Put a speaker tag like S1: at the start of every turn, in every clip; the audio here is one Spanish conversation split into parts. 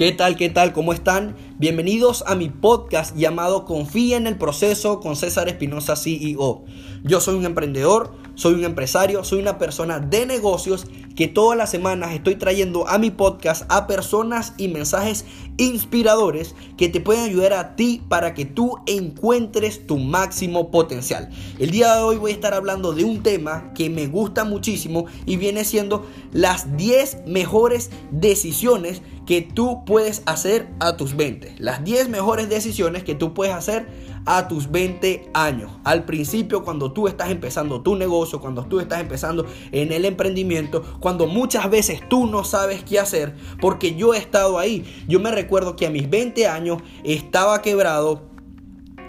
S1: ¿Qué tal? ¿Qué tal? ¿Cómo están? Bienvenidos a mi podcast llamado Confía en el proceso con César Espinosa CEO. Yo soy un emprendedor, soy un empresario, soy una persona de negocios que todas las semanas estoy trayendo a mi podcast a personas y mensajes inspiradores que te pueden ayudar a ti para que tú encuentres tu máximo potencial. El día de hoy voy a estar hablando de un tema que me gusta muchísimo y viene siendo las 10 mejores decisiones que tú puedes hacer a tus 20. Las 10 mejores decisiones que tú puedes hacer a tus 20 años. Al principio, cuando tú estás empezando tu negocio, cuando tú estás empezando en el emprendimiento, cuando muchas veces tú no sabes qué hacer, porque yo he estado ahí. Yo me recuerdo que a mis 20 años estaba quebrado,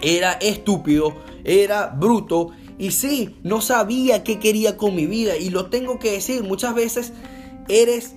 S1: era estúpido, era bruto. Y sí, no sabía qué quería con mi vida. Y lo tengo que decir, muchas veces eres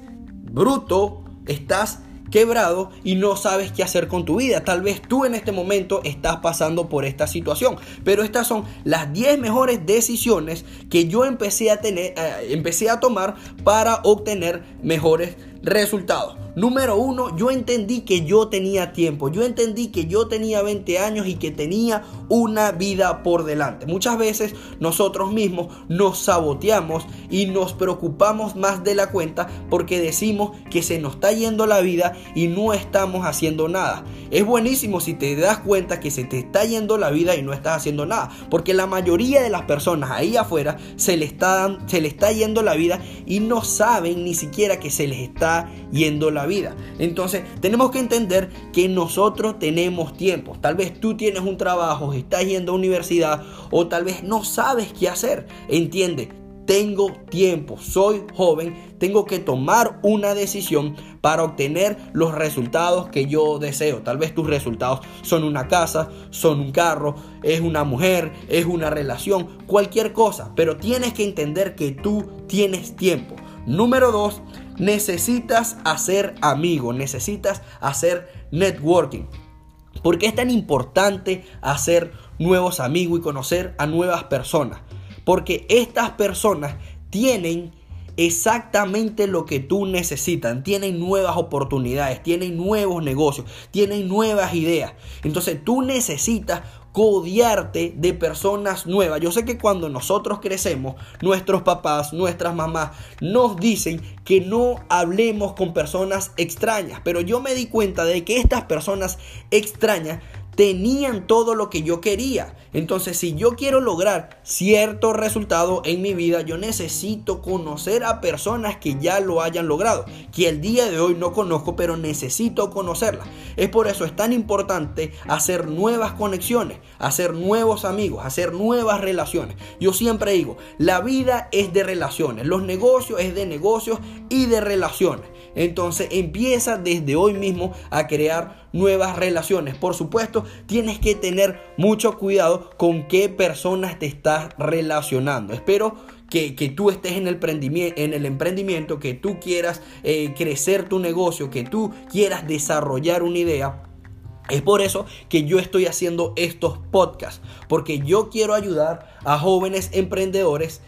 S1: bruto, estás quebrado y no sabes qué hacer con tu vida. Tal vez tú en este momento estás pasando por esta situación, pero estas son las 10 mejores decisiones que yo empecé a tener eh, empecé a tomar para obtener mejores resultados. Número uno, yo entendí que yo tenía tiempo, yo entendí que yo tenía 20 años y que tenía una vida por delante. Muchas veces nosotros mismos nos saboteamos y nos preocupamos más de la cuenta porque decimos que se nos está yendo la vida y no estamos haciendo nada. Es buenísimo si te das cuenta que se te está yendo la vida y no estás haciendo nada, porque la mayoría de las personas ahí afuera se le está, se le está yendo la vida y no saben ni siquiera que se les está yendo la vida. Entonces tenemos que entender que nosotros tenemos tiempo. Tal vez tú tienes un trabajo, estás yendo a universidad o tal vez no sabes qué hacer. Entiende, tengo tiempo, soy joven, tengo que tomar una decisión para obtener los resultados que yo deseo. Tal vez tus resultados son una casa, son un carro, es una mujer, es una relación, cualquier cosa, pero tienes que entender que tú tienes tiempo. Número dos, necesitas hacer amigos, necesitas hacer networking. ¿Por qué es tan importante hacer nuevos amigos y conocer a nuevas personas? Porque estas personas tienen exactamente lo que tú necesitas. Tienen nuevas oportunidades, tienen nuevos negocios, tienen nuevas ideas. Entonces tú necesitas codiarte de personas nuevas. Yo sé que cuando nosotros crecemos, nuestros papás, nuestras mamás nos dicen que no hablemos con personas extrañas, pero yo me di cuenta de que estas personas extrañas tenían todo lo que yo quería. Entonces, si yo quiero lograr cierto resultado en mi vida, yo necesito conocer a personas que ya lo hayan logrado, que el día de hoy no conozco, pero necesito conocerlas. Es por eso es tan importante hacer nuevas conexiones, hacer nuevos amigos, hacer nuevas relaciones. Yo siempre digo, la vida es de relaciones, los negocios es de negocios y de relaciones. Entonces empieza desde hoy mismo a crear nuevas relaciones. Por supuesto, tienes que tener mucho cuidado con qué personas te estás relacionando. Espero que, tú estés en el, en el emprendimiento, que tú quieras eh, crecer tu negocio, que tú quieras desarrollar una idea. Es por eso que yo estoy haciendo estos podcasts, porque yo quiero ayudar a jóvenes emprendedores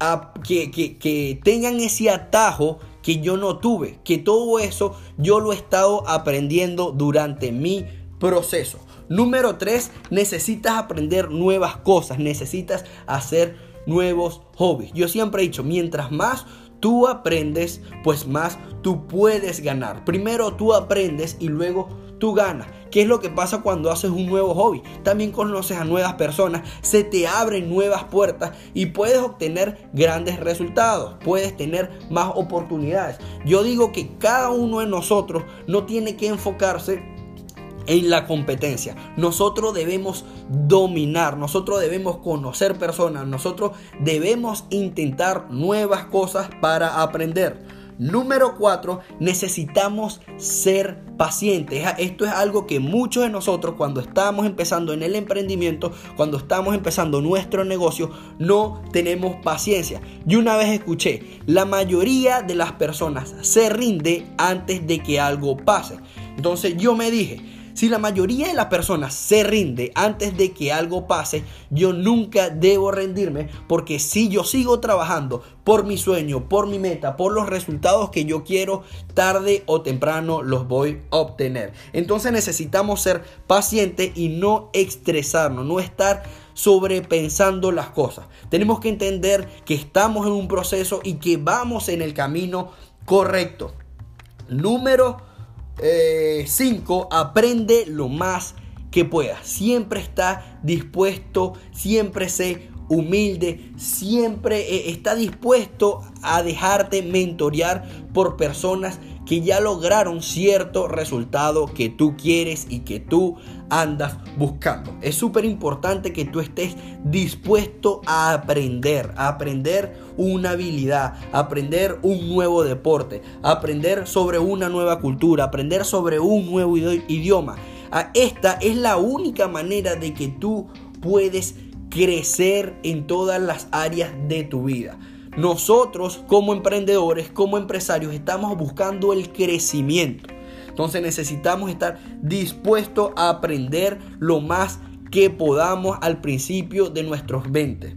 S1: a que, que tengan ese atajo que yo no tuve, que todo eso yo lo he estado aprendiendo durante mi proceso. Número 3, necesitas aprender nuevas cosas, necesitas hacer nuevos hobbies. Yo siempre he dicho, mientras más tú aprendes, pues más tú puedes ganar. Primero tú aprendes y luego tú ganas. ¿Qué es lo que pasa cuando haces un nuevo hobby? También conoces a nuevas personas, se te abren nuevas puertas y puedes obtener grandes resultados, puedes tener más oportunidades. Yo digo que cada uno de nosotros no tiene que enfocarse en la competencia. Nosotros debemos dominar, nosotros debemos conocer personas, nosotros debemos intentar nuevas cosas para aprender. Número 4, necesitamos ser pacientes. Esto es algo que muchos de nosotros cuando estamos empezando en el emprendimiento, cuando estamos empezando nuestro negocio, no tenemos paciencia. Yo una vez escuché, la mayoría de las personas se rinde antes de que algo pase. Entonces yo me dije, Si la mayoría de las personas se rinde antes de que algo pase, yo nunca debo rendirme porque si yo sigo trabajando por mi sueño, por mi meta, por los resultados que yo quiero, tarde o temprano los voy a obtener. Entonces necesitamos ser pacientes y no estresarnos, no estar sobrepensando las cosas. Tenemos que entender que estamos en un proceso y que vamos en el camino correcto. Número 5. Eh, aprende lo más que puedas. Siempre está dispuesto, siempre sé humilde, siempre eh, está dispuesto a dejarte mentorear por personas que ya lograron cierto resultado que tú quieres y que tú andas buscando. Es súper importante que tú estés dispuesto a aprender, a aprender una habilidad, a aprender un nuevo deporte, a aprender sobre una nueva cultura, aprender sobre un nuevo idioma. Ah, esta es la única manera de que tú puedes crecer en todas las áreas de tu vida. Nosotros como emprendedores, como empresarios, estamos buscando el crecimiento. Entonces necesitamos estar dispuestos a aprender lo más que podamos al principio de nuestros 20.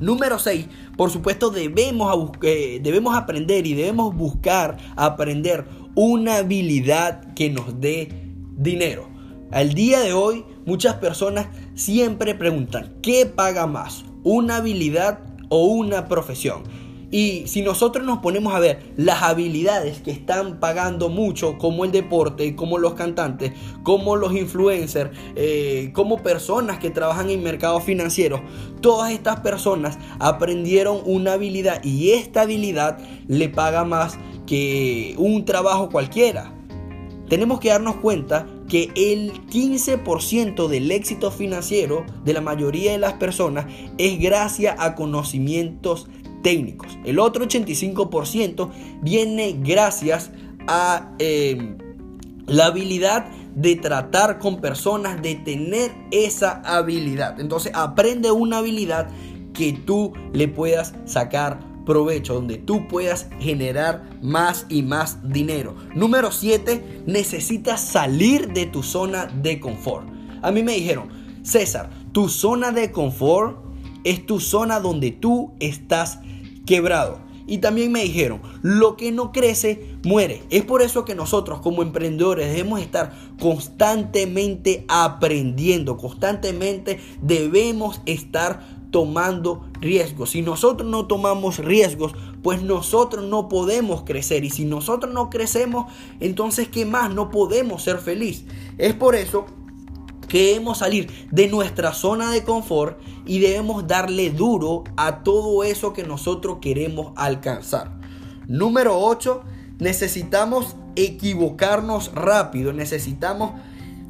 S1: Número 6, por supuesto debemos, eh, debemos aprender y debemos buscar aprender una habilidad que nos dé dinero. Al día de hoy muchas personas siempre preguntan, ¿qué paga más? ¿Una habilidad o una profesión. Y si nosotros nos ponemos a ver las habilidades que están pagando mucho, como el deporte, como los cantantes, como los influencers, eh, como personas que trabajan en mercados financieros, todas estas personas aprendieron una habilidad y esta habilidad le paga más que un trabajo cualquiera. Tenemos que darnos cuenta que el 15% del éxito financiero de la mayoría de las personas es gracias a conocimientos técnicos. El otro 85% viene gracias a eh, la habilidad de tratar con personas, de tener esa habilidad. Entonces aprende una habilidad que tú le puedas sacar provecho, donde tú puedas generar más y más dinero. Número 7, necesitas salir de tu zona de confort. A mí me dijeron, César, tu zona de confort es tu zona donde tú estás quebrado. Y también me dijeron, lo que no crece, muere. Es por eso que nosotros como emprendedores debemos estar constantemente aprendiendo, constantemente debemos estar tomando riesgos. Si nosotros no tomamos riesgos, pues nosotros no podemos crecer. Y si nosotros no crecemos, entonces ¿qué más? No podemos ser feliz. Es por eso que debemos salir de nuestra zona de confort y debemos darle duro a todo eso que nosotros queremos alcanzar. Número 8, necesitamos equivocarnos rápido, necesitamos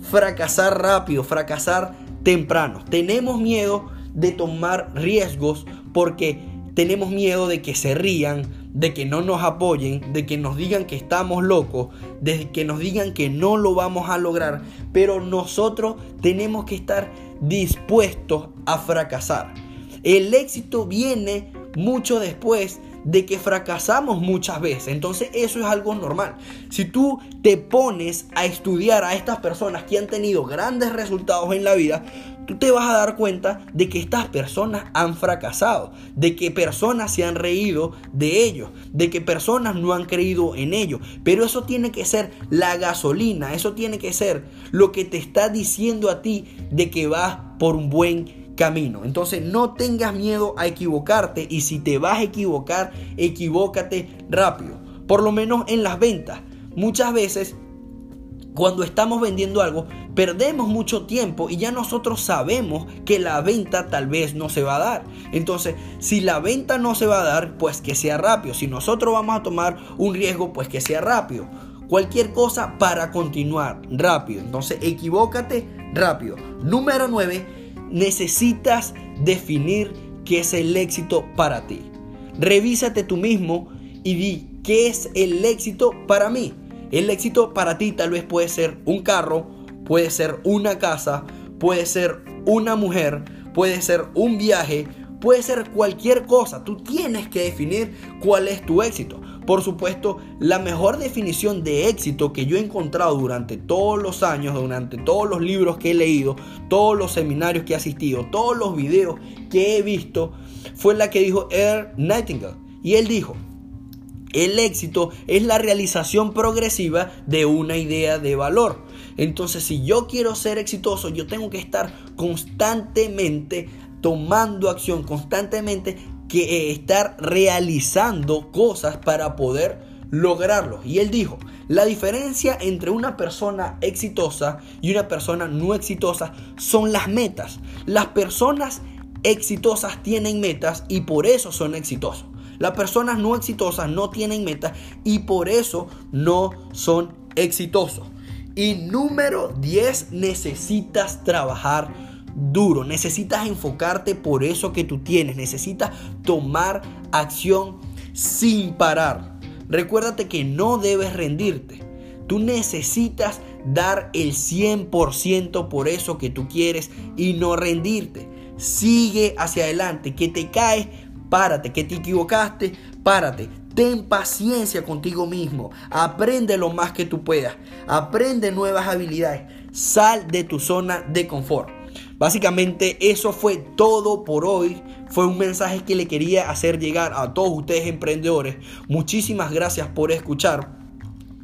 S1: fracasar rápido, fracasar temprano. Tenemos miedo de tomar riesgos porque tenemos miedo de que se rían, de que no nos apoyen, de que nos digan que estamos locos, de que nos digan que no lo vamos a lograr. Pero nosotros tenemos que estar dispuestos a fracasar. El éxito viene mucho después de que fracasamos muchas veces. Entonces eso es algo normal. Si tú te pones a estudiar a estas personas que han tenido grandes resultados en la vida, tú te vas a dar cuenta de que estas personas han fracasado, de que personas se han reído de ellos, de que personas no han creído en ellos. Pero eso tiene que ser la gasolina, eso tiene que ser lo que te está diciendo a ti de que vas por un buen camino. Entonces no tengas miedo a equivocarte y si te vas a equivocar, equivócate rápido. Por lo menos en las ventas. Muchas veces cuando estamos vendiendo algo, perdemos mucho tiempo y ya nosotros sabemos que la venta tal vez no se va a dar. Entonces, si la venta no se va a dar, pues que sea rápido. Si nosotros vamos a tomar un riesgo, pues que sea rápido. Cualquier cosa para continuar rápido. Entonces, equivócate rápido. Número 9, necesitas definir qué es el éxito para ti. Revísate tú mismo y di qué es el éxito para mí. El éxito para ti tal vez puede ser un carro, puede ser una casa, puede ser una mujer, puede ser un viaje, puede ser cualquier cosa. Tú tienes que definir cuál es tu éxito. Por supuesto, la mejor definición de éxito que yo he encontrado durante todos los años, durante todos los libros que he leído, todos los seminarios que he asistido, todos los videos que he visto, fue la que dijo Earl Nightingale. Y él dijo, el éxito es la realización progresiva de una idea de valor. Entonces, si yo quiero ser exitoso, yo tengo que estar constantemente tomando acción, constantemente que estar realizando cosas para poder lograrlo. Y él dijo, la diferencia entre una persona exitosa y una persona no exitosa son las metas. Las personas exitosas tienen metas y por eso son exitosos. Las personas no exitosas no tienen metas y por eso no son exitosos. Y número 10, necesitas trabajar duro, necesitas enfocarte por eso que tú tienes, necesitas tomar acción sin parar. Recuérdate que no debes rendirte. Tú necesitas dar el 100% por eso que tú quieres y no rendirte. Sigue hacia adelante, que te caes, párate, que te equivocaste, párate. Ten paciencia contigo mismo. Aprende lo más que tú puedas. Aprende nuevas habilidades. Sal de tu zona de confort. Básicamente eso fue todo por hoy. Fue un mensaje que le quería hacer llegar a todos ustedes emprendedores. Muchísimas gracias por escuchar.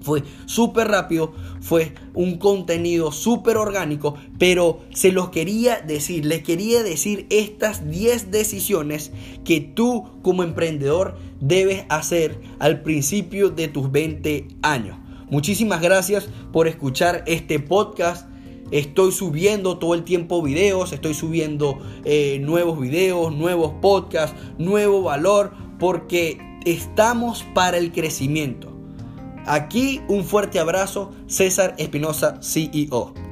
S1: Fue súper rápido, fue un contenido súper orgánico, pero se los quería decir, les quería decir estas 10 decisiones que tú como emprendedor debes hacer al principio de tus 20 años. Muchísimas gracias por escuchar este podcast. Estoy subiendo todo el tiempo videos, estoy subiendo eh, nuevos videos, nuevos podcasts, nuevo valor, porque estamos para el crecimiento. Aquí un fuerte abrazo, César Espinosa, CEO.